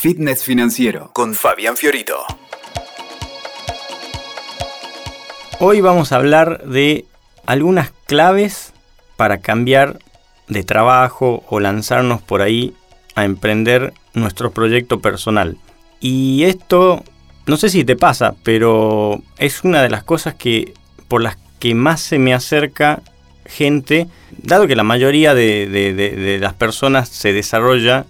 Fitness Financiero con Fabián Fiorito. Hoy vamos a hablar de algunas claves para cambiar de trabajo o lanzarnos por ahí a emprender nuestro proyecto personal. Y esto, no sé si te pasa, pero es una de las cosas que por las que más se me acerca gente, dado que la mayoría de, de las personas se desarrolla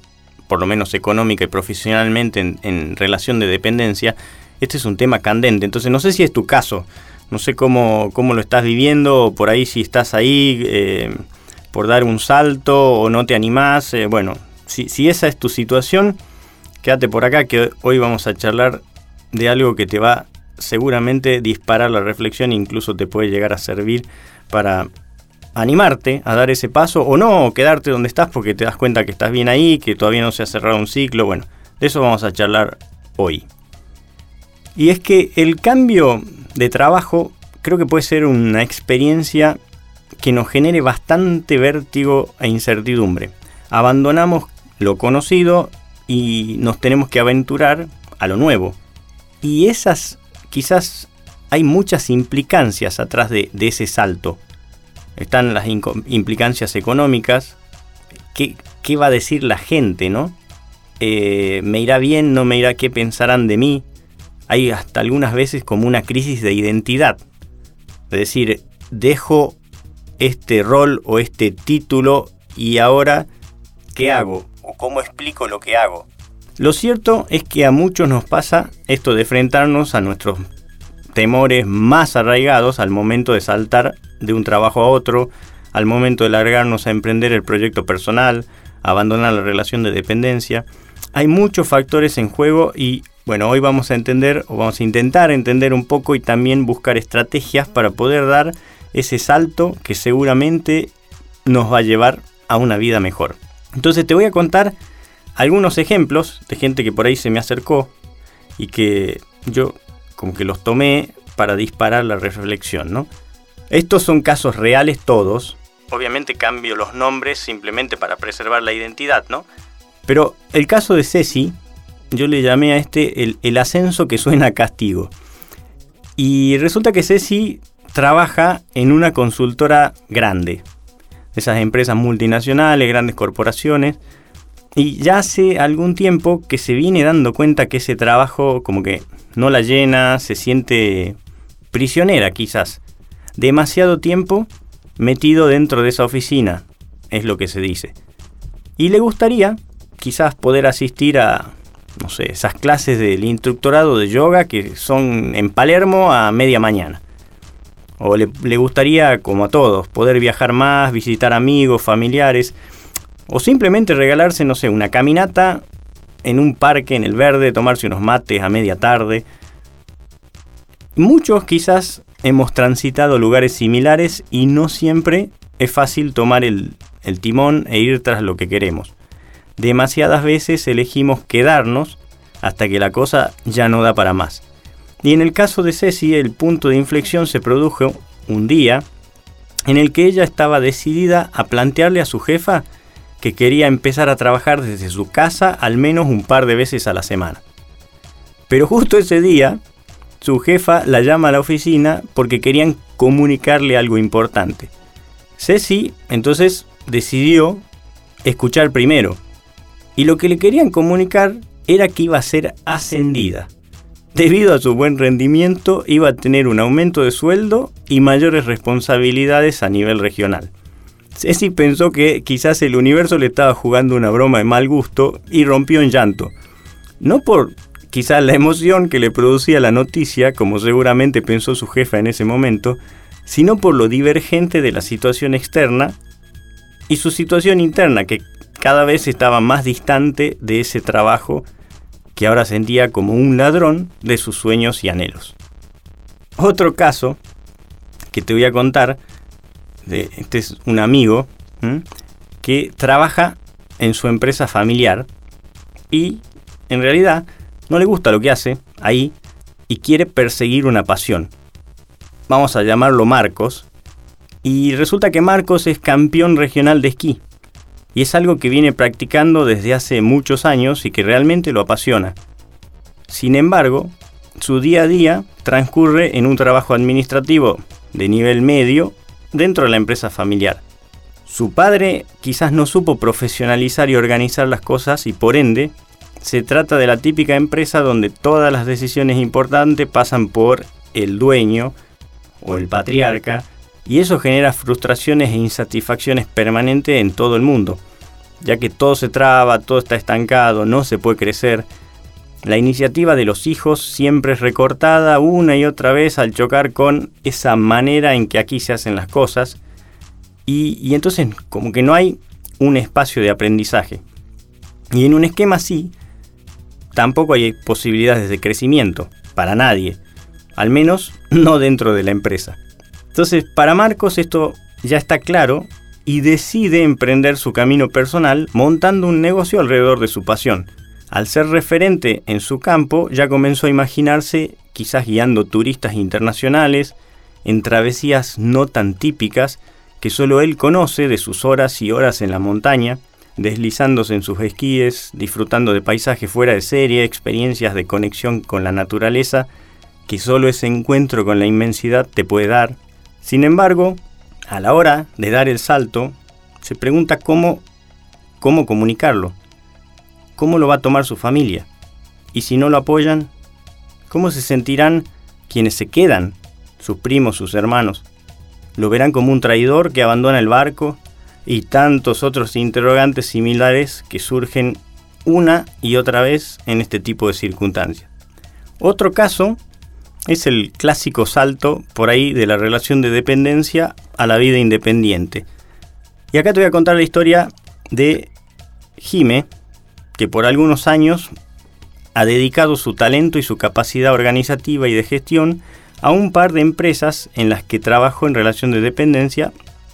por lo menos económica y profesionalmente en, relación de dependencia, este es un tema candente. Entonces no sé si es tu caso, no sé cómo, cómo lo estás viviendo, por ahí si estás ahí eh, por dar un salto o no te animás. Eh, bueno, si, si esa es tu situación, quédate por acá que hoy vamos a charlar de algo que te va seguramente disparar la reflexión e incluso te puede llegar a servir para animarte a dar ese paso o no, quedarte donde estás porque te das cuenta que estás bien ahí, que todavía no se ha cerrado un ciclo. Bueno, de eso vamos a charlar hoy. Y es que el cambio de trabajo creo que puede ser una experiencia que nos genere bastante vértigo e incertidumbre. Abandonamos lo conocido y nos tenemos que aventurar a lo nuevo. Y esas quizás hay muchas implicancias atrás de, ese salto están las implicancias económicas. ¿Qué, ¿Qué, va a decir la gente, no? Eh, ¿Me irá bien? ¿No me irá? ¿Qué pensarán de mí? Hay hasta algunas veces como una crisis de identidad. Es decir, dejo este rol o este título y ahora, ¿qué hago? ¿O cómo explico lo que hago? Lo cierto es que a muchos nos pasa esto de enfrentarnos a nuestros temores más arraigados al momento de saltar de un trabajo a otro, al momento de largarnos a emprender el proyecto personal, abandonar la relación de dependencia. Hay muchos factores en juego y bueno, hoy vamos a entender o vamos a intentar entender un poco y también buscar estrategias para poder dar ese salto que seguramente nos va a llevar a una vida mejor. Entonces te voy a contar algunos ejemplos de gente que por ahí se me acercó y que yo como que los tomé para disparar la reflexión, ¿no? Estos son casos reales todos. Obviamente cambio los nombres simplemente para preservar la identidad, ¿no? Pero el caso de Ceci, yo le llamé a este el, el ascenso que suena a castigo. Y resulta que Ceci trabaja en una consultora grande. Esas empresas multinacionales, grandes corporaciones. Y ya hace algún tiempo que se viene dando cuenta que ese trabajo como que no la llena, se siente prisionera quizás. Demasiado tiempo metido dentro de esa oficina, es lo que se dice. Y le gustaría quizás poder asistir a, no sé, esas clases del instructorado de yoga que son en Palermo a media mañana. O le, le, gustaría, como a todos, poder viajar más, visitar amigos, familiares, o simplemente regalarse, no sé, una caminata en un parque en el verde, tomarse unos mates a media tarde. Muchos quizás hemos transitado lugares similares y no siempre es fácil tomar el, timón e ir tras lo que queremos. Demasiadas veces elegimos quedarnos hasta que la cosa ya no da para más. Y en el caso de Ceci, el punto de inflexión se produjo un día en el que ella estaba decidida a plantearle a su jefa que quería empezar a trabajar desde su casa al menos un par de veces a la semana. Pero justo ese día, su jefa la llama a la oficina porque querían comunicarle algo importante. Ceci entonces decidió escuchar primero. Y lo que le querían comunicar era que iba a ser ascendida. Debido a su buen rendimiento, iba a tener un aumento de sueldo y mayores responsabilidades a nivel regional. Ceci pensó que quizás el universo le estaba jugando una broma de mal gusto y rompió en llanto. No por quizás la emoción que le producía la noticia, como seguramente pensó su jefa en ese momento, sino por lo divergente de la situación externa y su situación interna, que cada vez estaba más distante de ese trabajo que ahora sentía como un ladrón de sus sueños y anhelos. Otro caso que te voy a contar este es un amigo que trabaja en su empresa familiar y en realidad no le gusta lo que hace ahí y quiere perseguir una pasión. Vamos a llamarlo Marcos. Y resulta que Marcos es campeón regional de esquí. y es algo que viene practicando desde hace muchos años y que realmente lo apasiona. Sin embargo, su día a día transcurre en un trabajo administrativo de nivel medio dentro de la empresa familiar. Su padre quizás no supo profesionalizar y organizar las cosas y por ende se trata de la típica empresa donde todas las decisiones importantes pasan por el dueño o el patriarca y eso genera frustraciones e insatisfacciones permanentes en todo el mundo, ya que todo se traba, todo está estancado, no se puede crecer. La iniciativa de los hijos siempre es recortada una y otra vez al chocar con esa manera en que aquí se hacen las cosas y, entonces como que no hay un espacio de aprendizaje. Y en un esquema así, tampoco hay posibilidades de crecimiento para nadie, al menos no dentro de la empresa. Entonces, para Marcos esto ya está claro y decide emprender su camino personal montando un negocio alrededor de su pasión. Al ser referente en su campo, ya comenzó a imaginarse quizás guiando turistas internacionales en travesías no tan típicas que solo él conoce de sus horas y horas en la montaña, deslizándose en sus esquíes, disfrutando de paisajes fuera de serie, experiencias de conexión con la naturaleza que solo ese encuentro con la inmensidad te puede dar. Sin embargo, a la hora de dar el salto, se pregunta cómo, cómo comunicarlo, cómo lo va a tomar su familia, y si no lo apoyan, cómo se sentirán quienes se quedan, sus primos, sus hermanos lo verán como un traidor que abandona el barco y tantos otros interrogantes similares que surgen una y otra vez en este tipo de circunstancias. Otro caso es el clásico salto por ahí de la relación de dependencia a la vida independiente. Y acá te voy a contar la historia de Jime, que por algunos años ha dedicado su talento y su capacidad organizativa y de gestión a un par de empresas en las que trabajó en relación de dependencia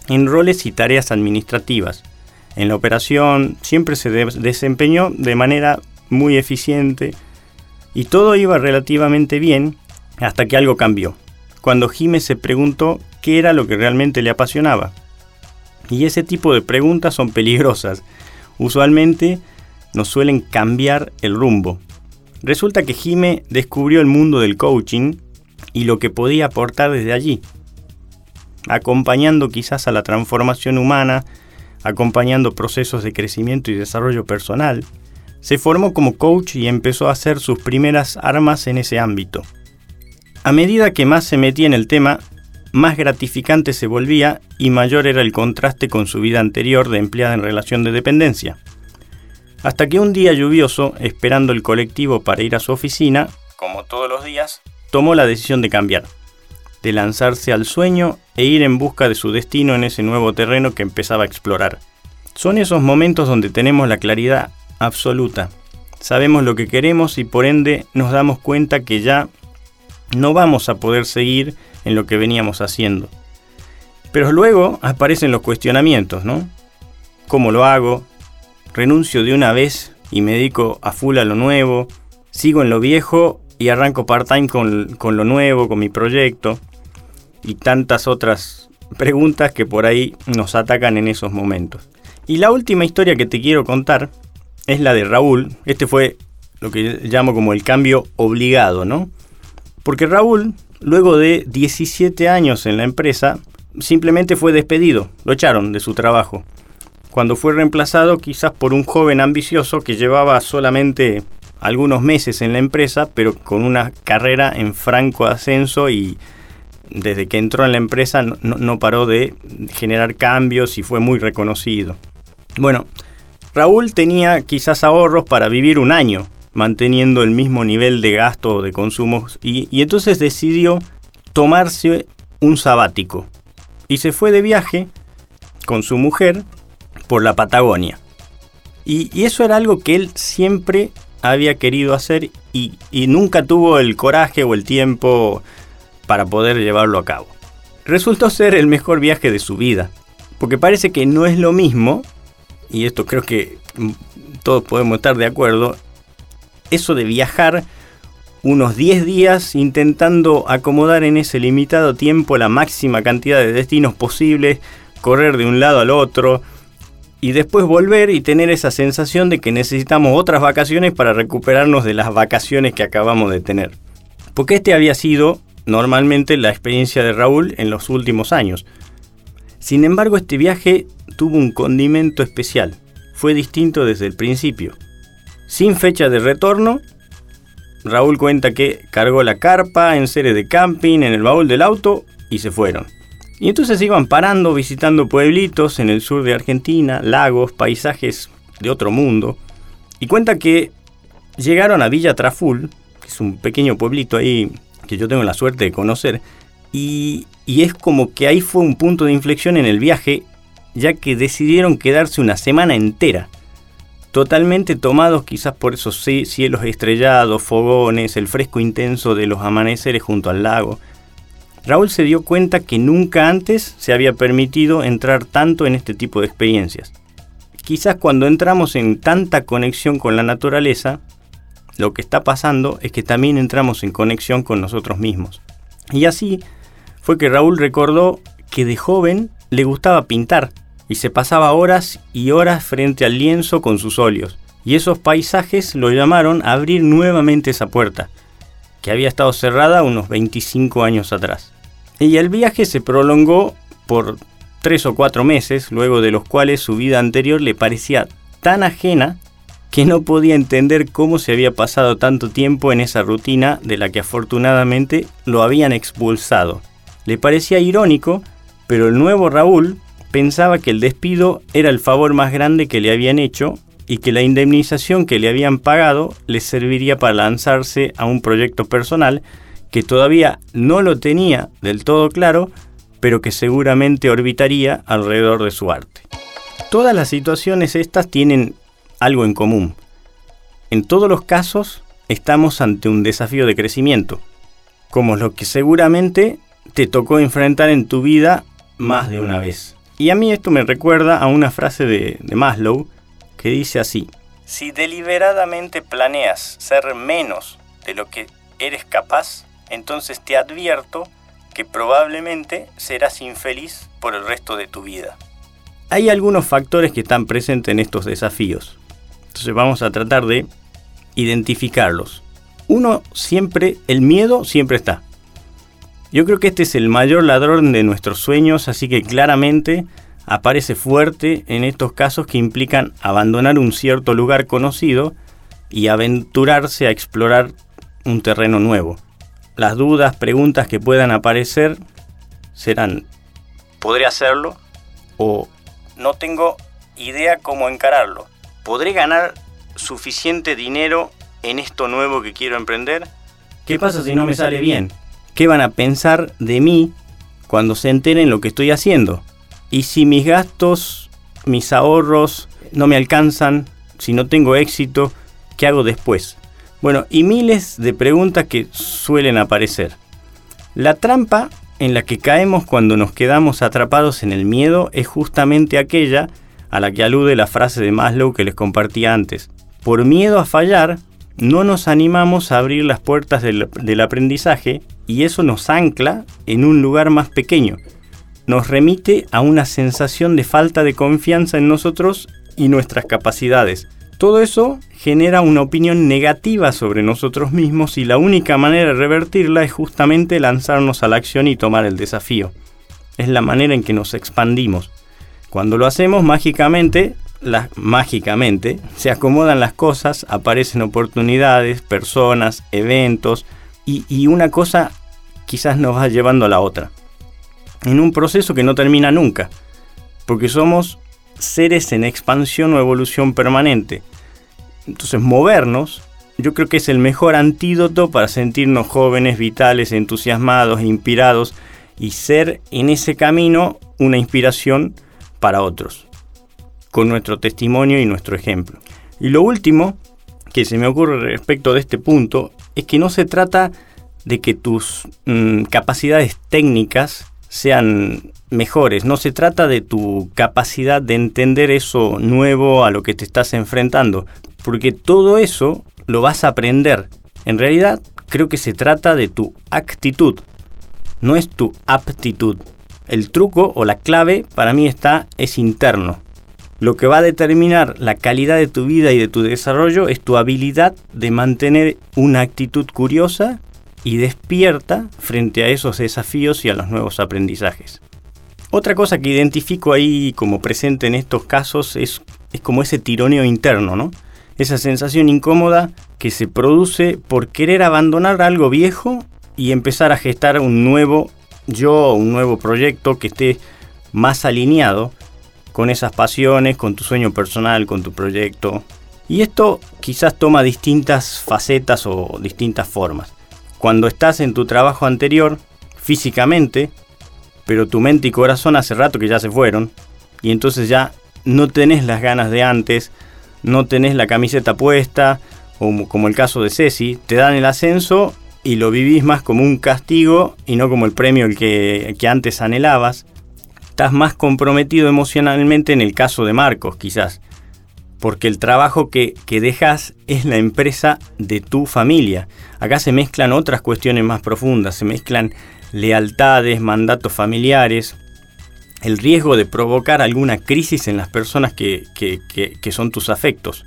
en roles y tareas administrativas. En la operación siempre se desempeñó de manera muy eficiente y todo iba relativamente bien hasta que algo cambió, cuando Jiménez se preguntó qué era lo que realmente le apasionaba. Y ese tipo de preguntas son peligrosas. Usualmente nos suelen cambiar el rumbo. Resulta que Jime descubrió el mundo del coaching y lo que podía aportar desde allí, acompañando quizás a la transformación humana, acompañando procesos de crecimiento y desarrollo personal, se formó como coach y empezó a hacer sus primeras armas en ese ámbito. A medida que más se metía en el tema, más gratificante se volvía y mayor era el contraste con su vida anterior de empleada en relación de dependencia. Hasta que un día lluvioso, esperando el colectivo para ir a su oficina, como todos los días, tomó la decisión de cambiar, de lanzarse al sueño e ir en busca de su destino en ese nuevo terreno que empezaba a explorar. Son esos momentos donde tenemos la claridad absoluta. Sabemos lo que queremos y por ende nos damos cuenta que ya no vamos a poder seguir en lo que veníamos haciendo. Pero luego aparecen los cuestionamientos, ¿no? ¿Cómo lo hago? ¿Renuncio de una vez y me dedico a full a lo nuevo? ¿Sigo en lo viejo y arranco part-time con, con, lo nuevo, con mi proyecto y tantas otras preguntas que por ahí nos atacan en esos momentos. Y la última historia que te quiero contar es la de Raúl. Este fue lo que llamo como el cambio obligado, ¿no? Porque Raúl, luego de 17 años en la empresa, simplemente fue despedido, lo echaron de su trabajo. Cuando fue reemplazado quizás por un joven ambicioso que llevaba solamente algunos meses en la empresa, pero con una carrera en franco ascenso y desde que entró en la empresa no, paró de generar cambios y fue muy reconocido. Bueno, Raúl tenía quizás ahorros para vivir un año manteniendo el mismo nivel de gasto o de consumo y, entonces decidió tomarse un sabático y se fue de viaje con su mujer por la Patagonia. y, eso era algo que él siempre había querido hacer y, nunca tuvo el coraje o el tiempo para poder llevarlo a cabo. Resultó ser el mejor viaje de su vida, porque parece que no es lo mismo, y esto creo que todos podemos estar de acuerdo, eso de viajar unos 10 días intentando acomodar en ese limitado tiempo la máxima cantidad de destinos posibles, correr de un lado al otro, y después volver y tener esa sensación de que necesitamos otras vacaciones para recuperarnos de las vacaciones que acabamos de tener. Porque este había sido normalmente la experiencia de Raúl en los últimos años. Sin embargo, este viaje tuvo un condimento especial. Fue distinto desde el principio. Sin fecha de retorno, Raúl cuenta que cargó la carpa en serie de camping en el baúl del auto y se fueron. Y entonces iban parando, visitando pueblitos en el sur de Argentina, lagos, paisajes de otro mundo. Y cuenta que llegaron a Villa Traful, que es un pequeño pueblito ahí que yo tengo la suerte de conocer, y, y, es como que ahí fue un punto de inflexión en el viaje, ya que decidieron quedarse una semana entera, totalmente tomados quizás por esos cielos estrellados, fogones, el fresco intenso de los amaneceres junto al lago. Raúl se dio cuenta que nunca antes se había permitido entrar tanto en este tipo de experiencias. Quizás cuando entramos en tanta conexión con la naturaleza, lo que está pasando es que también entramos en conexión con nosotros mismos. Y así fue que Raúl recordó que de joven le gustaba pintar y se pasaba horas y horas frente al lienzo con sus óleos. Y esos paisajes lo llamaron a abrir nuevamente esa puerta, que había estado cerrada unos 25 años atrás. Y el viaje se prolongó por tres o cuatro meses, luego de los cuales su vida anterior le parecía tan ajena que no podía entender cómo se había pasado tanto tiempo en esa rutina de la que afortunadamente lo habían expulsado. Le parecía irónico, pero el nuevo Raúl pensaba que el despido era el favor más grande que le habían hecho y que la indemnización que le habían pagado le serviría para lanzarse a un proyecto personal que todavía no lo tenía del todo claro, pero que seguramente orbitaría alrededor de su arte. Todas las situaciones estas tienen algo en común. En todos los casos estamos ante un desafío de crecimiento, como lo que seguramente te tocó enfrentar en tu vida más de una vez. Y a mí esto me recuerda a una frase de, de Maslow que dice así, si deliberadamente planeas ser menos de lo que eres capaz, entonces te advierto que probablemente serás infeliz por el resto de tu vida. Hay algunos factores que están presentes en estos desafíos. Entonces vamos a tratar de identificarlos. Uno siempre, el miedo siempre está. Yo creo que este es el mayor ladrón de nuestros sueños, así que claramente aparece fuerte en estos casos que implican abandonar un cierto lugar conocido y aventurarse a explorar un terreno nuevo. Las dudas, preguntas que puedan aparecer serán, ¿podré hacerlo? O no tengo idea cómo encararlo. ¿Podré ganar suficiente dinero en esto nuevo que quiero emprender? ¿Qué pasa si no me sale bien? ¿Qué van a pensar de mí cuando se enteren lo que estoy haciendo? Y si mis gastos, mis ahorros no me alcanzan, si no tengo éxito, ¿qué hago después? Bueno, y miles de preguntas que suelen aparecer. La trampa en la que caemos cuando nos quedamos atrapados en el miedo es justamente aquella a la que alude la frase de Maslow que les compartí antes. Por miedo a fallar, no nos animamos a abrir las puertas del, del, aprendizaje y eso nos ancla en un lugar más pequeño. Nos remite a una sensación de falta de confianza en nosotros y nuestras capacidades. Todo eso genera una opinión negativa sobre nosotros mismos y la única manera de revertirla es justamente lanzarnos a la acción y tomar el desafío. Es la manera en que nos expandimos. Cuando lo hacemos mágicamente, mágicamente, se acomodan las cosas, aparecen oportunidades, personas, eventos y, y una cosa quizás nos va llevando a la otra. En un proceso que no termina nunca, porque somos seres en expansión o evolución permanente. Entonces movernos yo creo que es el mejor antídoto para sentirnos jóvenes, vitales, entusiasmados, inspirados y ser en ese camino una inspiración para otros, con nuestro testimonio y nuestro ejemplo. Y lo último que se me ocurre respecto de este punto es que no se trata de que tus mm, capacidades técnicas sean mejores, no se trata de tu capacidad de entender eso nuevo a lo que te estás enfrentando, porque todo eso lo vas a aprender. En realidad creo que se trata de tu actitud, no es tu aptitud el truco o la clave para mí está es interno. lo que va a determinar la calidad de tu vida y de tu desarrollo es tu habilidad de mantener una actitud curiosa y despierta frente a esos desafíos y a los nuevos aprendizajes. Otra cosa que identifico ahí como presente en estos casos es, es como ese tironeo interno, ¿no? Esa sensación incómoda que se produce por querer abandonar algo viejo y empezar a gestar un nuevo yo, un nuevo proyecto que esté más alineado con esas pasiones, con tu sueño personal, con tu proyecto. Y esto quizás toma distintas facetas o distintas formas. Cuando estás en tu trabajo anterior, físicamente, pero tu mente y corazón hace rato que ya se fueron, y entonces ya no tenés las ganas de antes, no tenés la camiseta puesta, o como el caso de Ceci, te dan el ascenso y lo vivís más como un castigo y no como el premio que, que antes anhelabas estás más comprometido emocionalmente en el caso de Marcos, quizás, porque el trabajo que, que dejas es la empresa de tu familia. Acá se mezclan otras cuestiones más profundas, se mezclan lealtades, mandatos familiares, el riesgo de provocar alguna crisis en las personas que, que, son tus afectos.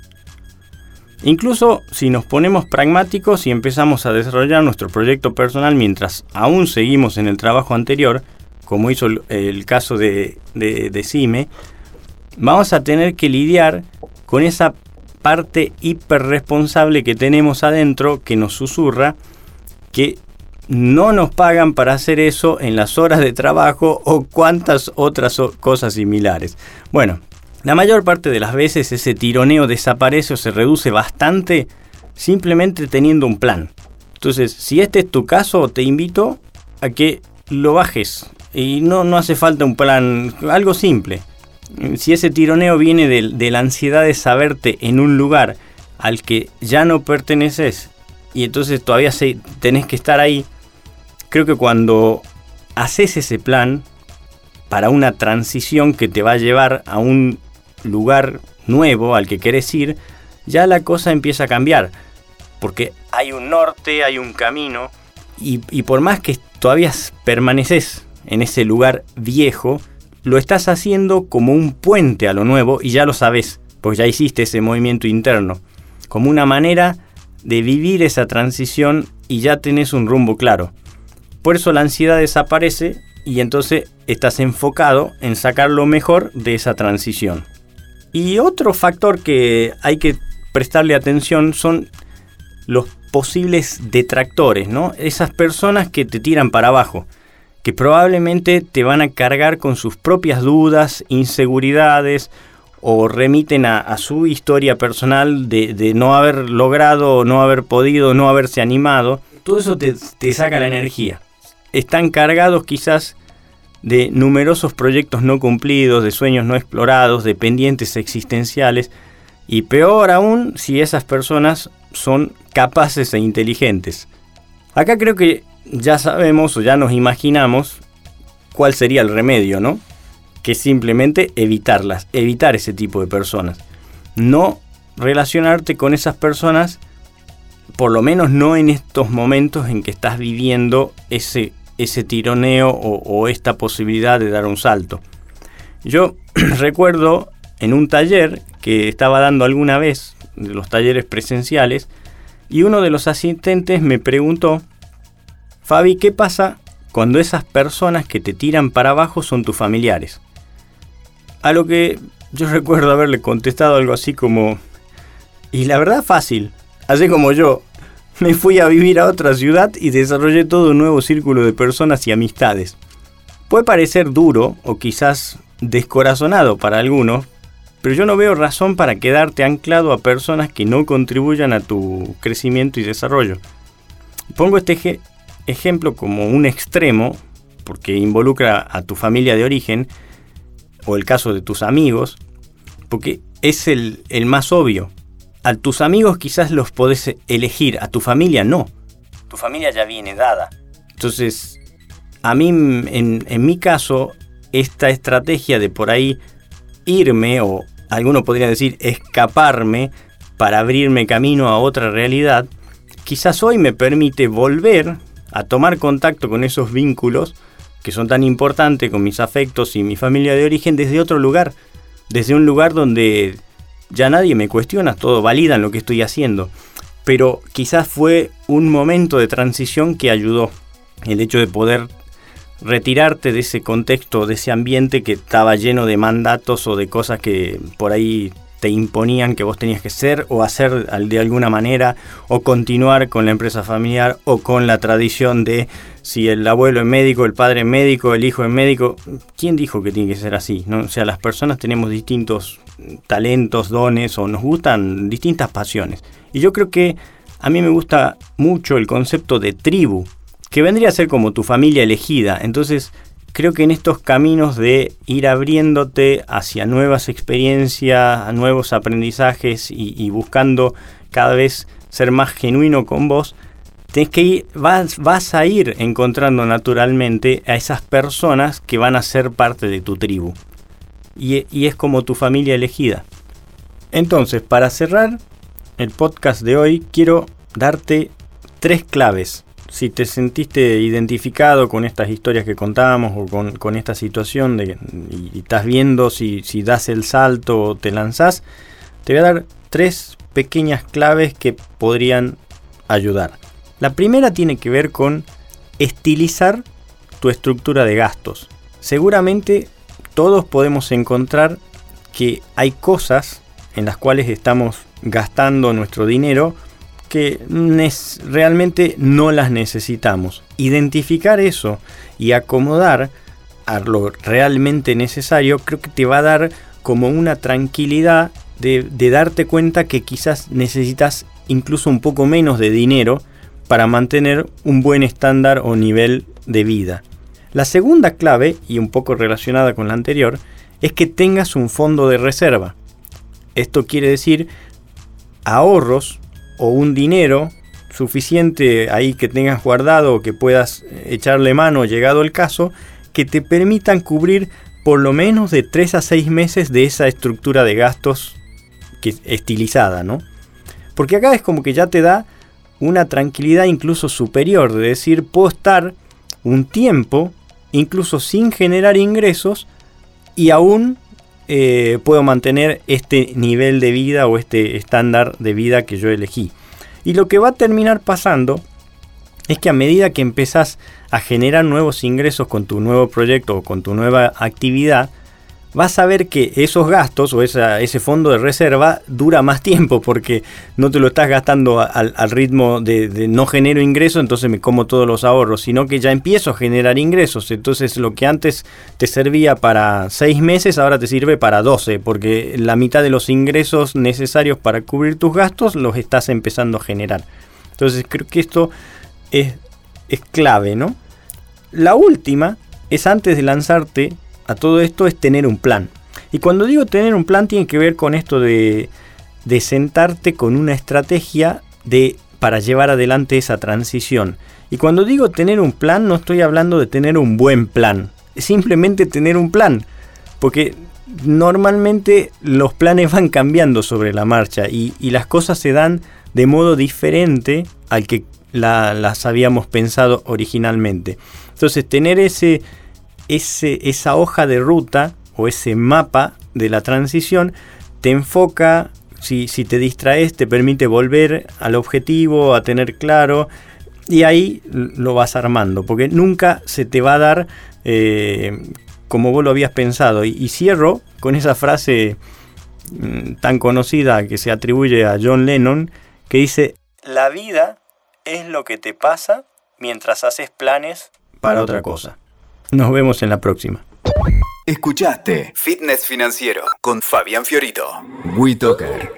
Incluso si nos ponemos pragmáticos y empezamos a desarrollar nuestro proyecto personal mientras aún seguimos en el trabajo anterior, como hizo el, caso de, de, CIME, vamos a tener que lidiar con esa parte hiperresponsable que tenemos adentro que nos susurra que no nos pagan para hacer eso en las horas de trabajo o cuantas otras cosas similares. Bueno, la mayor parte de las veces ese tironeo desaparece o se reduce bastante simplemente teniendo un plan. Entonces, si este es tu caso, te invito a que lo bajes y no, no hace falta un plan, algo simple. Si ese tironeo viene de, la ansiedad de saberte en un lugar al que ya no perteneces y entonces todavía tenés que estar ahí, creo que cuando haces ese plan para una transición que te va a llevar a un lugar nuevo al que querés ir, ya la cosa empieza a cambiar. Porque hay un norte, hay un camino, y, y por más que todavía permaneces en ese lugar viejo, lo estás haciendo como un puente a lo nuevo y ya lo sabes, pues ya hiciste ese movimiento interno, como una manera de vivir esa transición y ya tenés un rumbo claro. Eso la ansiedad desaparece y entonces estás enfocado en sacar lo mejor de esa transición. Y otro factor que hay que prestarle atención son los posibles detractores, ¿no? Esas personas que te tiran para abajo que probablemente te van a cargar con sus propias dudas, inseguridades o remiten a, su historia personal de, no haber logrado, no haber podido, no haberse animado. Todo eso te saca la energía. Están cargados quizás de numerosos proyectos no cumplidos, de sueños no explorados, de pendientes existenciales, y peor aún si esas personas son capaces e inteligentes. Acá creo que ya sabemos o ya nos imaginamos cuál sería el remedio, ¿no? Que simplemente evitarlas, evitar ese tipo de personas. No relacionarte con esas personas, por lo menos no en estos momentos en que estás viviendo ese, ese tironeo o, esta posibilidad de dar un salto. Yo recuerdo en un taller que estaba dando alguna vez, de los talleres presenciales, y uno de los asistentes me preguntó Fabi, ¿qué pasa cuando esas personas que te tiran para abajo son tus familiares? A lo que yo recuerdo haberle contestado algo así como, y la verdad fácil, así como yo, me fui a vivir a otra ciudad y desarrollé todo un nuevo círculo de personas y amistades. Puede parecer duro o quizás descorazonado para algunos, pero yo no veo razón para quedarte anclado a personas que no contribuyan a tu crecimiento y desarrollo. Pongo este, ejemplo como un extremo, porque involucra a tu familia de origen, o el caso de tus amigos, porque es el, más obvio. A tus amigos quizás los podés elegir, a tu familia no. Tu familia ya viene dada. Entonces, a mí, en, en mi caso, esta estrategia de por ahí irme, o alguno podría decir escaparme, para abrirme camino a otra realidad, quizás hoy me permite volver a tomar contacto con esos vínculos que son tan importantes con mis afectos y mi familia de origen desde otro lugar, desde un lugar donde ya nadie me cuestiona, todo validan lo que estoy haciendo. Pero quizás fue un momento de transición que ayudó. El hecho de poder retirarte de ese contexto, de ese ambiente que estaba lleno de mandatos o de cosas que por ahí te imponían que vos tenías que ser o hacer de alguna manera o continuar con la empresa familiar o con la tradición de si el abuelo es médico, el padre es médico, el hijo es médico. ¿Quién dijo que tiene que ser así? ¿no? O sea, las personas tenemos distintos talentos, dones o nos gustan distintas pasiones. Y yo creo que a mí me gusta mucho el concepto de tribu, que vendría a ser como tu familia elegida. Entonces, creo que en estos caminos de ir abriéndote hacia nuevas experiencias, nuevos aprendizajes y, buscando cada vez ser más genuino con vos, tenés que ir, vas, vas a ir encontrando naturalmente a esas personas que van a ser parte de tu tribu. Y, es como tu familia elegida. Entonces, para cerrar el podcast de hoy, quiero darte tres claves si te sentiste identificado con estas historias que contábamos o con, esta situación y, estás viendo si, si, das el salto o te lanzás, te voy a dar tres pequeñas claves que podrían ayudar. La primera tiene que ver con estilizar tu estructura de gastos. Seguramente todos podemos encontrar que hay cosas en las cuales estamos gastando nuestro dinero que realmente no las necesitamos. Identificar eso y acomodar a lo realmente necesario creo que te va a dar como una tranquilidad de, darte cuenta que quizás necesitas incluso un poco menos de dinero para mantener un buen estándar o nivel de vida. La segunda clave, y un poco relacionada con la anterior, es que tengas un fondo de reserva. Esto quiere decir ahorros o un dinero suficiente ahí que tengas guardado o que puedas echarle mano llegado el caso, que te permitan cubrir por lo menos de 3 a 6 meses de esa estructura de gastos que, estilizada, ¿no? Porque acá es como que ya te da una tranquilidad incluso superior de decir, puedo estar un tiempo, incluso sin generar ingresos, y aún eh, puedo mantener este nivel de vida o este estándar de vida que yo elegí. Y lo que va a terminar pasando es que a medida que empezás a generar nuevos ingresos con tu nuevo proyecto o con tu nueva actividad, vas a ver que esos gastos o ese fondo de reserva dura más tiempo porque no te lo estás gastando al, ritmo de, no genero ingresos, entonces me como todos los ahorros, sino que ya empiezo a generar ingresos. Entonces lo que antes te servía para 6 meses, ahora te sirve para 12, porque la mitad de los ingresos necesarios para cubrir tus gastos los estás empezando a generar. Entonces creo que esto es, es clave, ¿no? La última es antes de lanzarte a todo esto es tener un plan. Y cuando digo tener un plan tiene que ver con esto de, de sentarte con una estrategia de, para llevar adelante esa transición. Y cuando digo tener un plan no estoy hablando de tener un buen plan, es simplemente tener un plan. Porque normalmente los planes van cambiando sobre la marcha y, las cosas se dan de modo diferente al que las habíamos pensado originalmente. Entonces tener ese, esa hoja de ruta o ese mapa de la transición te enfoca, si, te distraes, te permite volver al objetivo, a tener claro, y ahí lo vas armando, porque nunca se te va a dar eh, como vos lo habías pensado. Y, cierro con esa frase mm, tan conocida que se atribuye a John Lennon, que dice, la vida es lo que te pasa mientras haces planes para otra cosa. Nos vemos en la próxima. Escuchaste Fitness Financiero con Fabián Fiorito. WeToker.